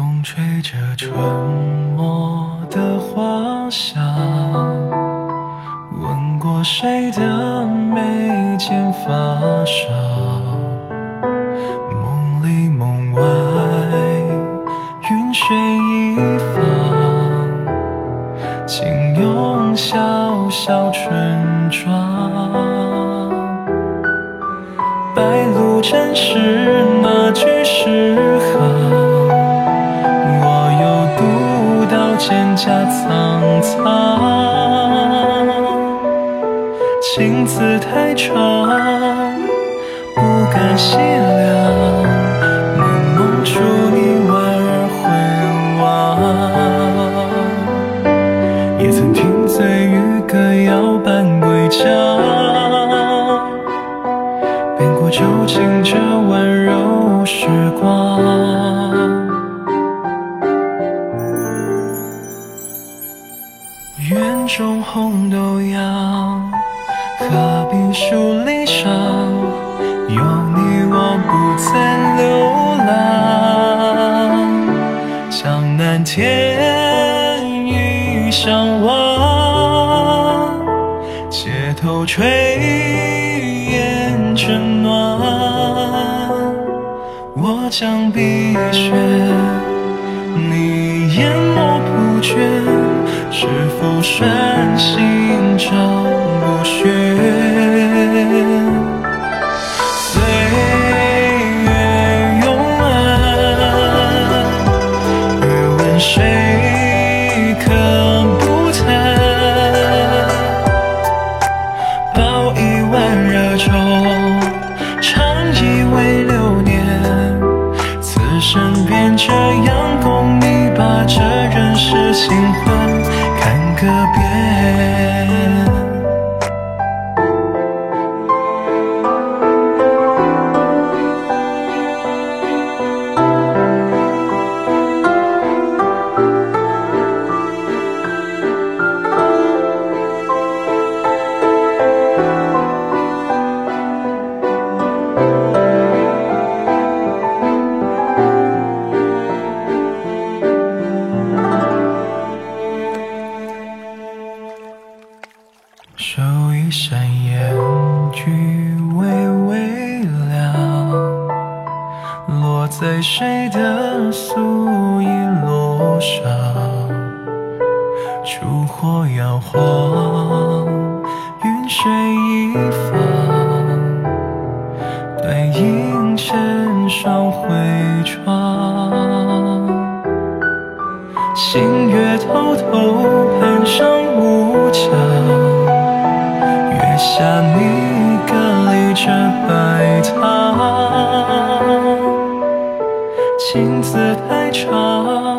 风吹着春末的花香，吻过谁的眉间发梢？梦里梦外，云水一方，轻拥小小村庄。白露沾湿那句诗行，蒹葭苍苍。情字太长，不敢细，种红豆芽，何必树篱上？有你我不再流浪。江南天雨相望，街头炊烟正暖。我将碧血，你研墨不倦，是否拴心照不宣？岁月永安，若问谁可不叹？报一碗热粥，尝一味流年。此生便这样共你把这人世清欢个别烟菊微微凉，落在谁的素衣落上？烛火摇晃，云水一方，对影成双回窗。星月偷偷攀上屋墙，月下你隔离着白塔，情字太长。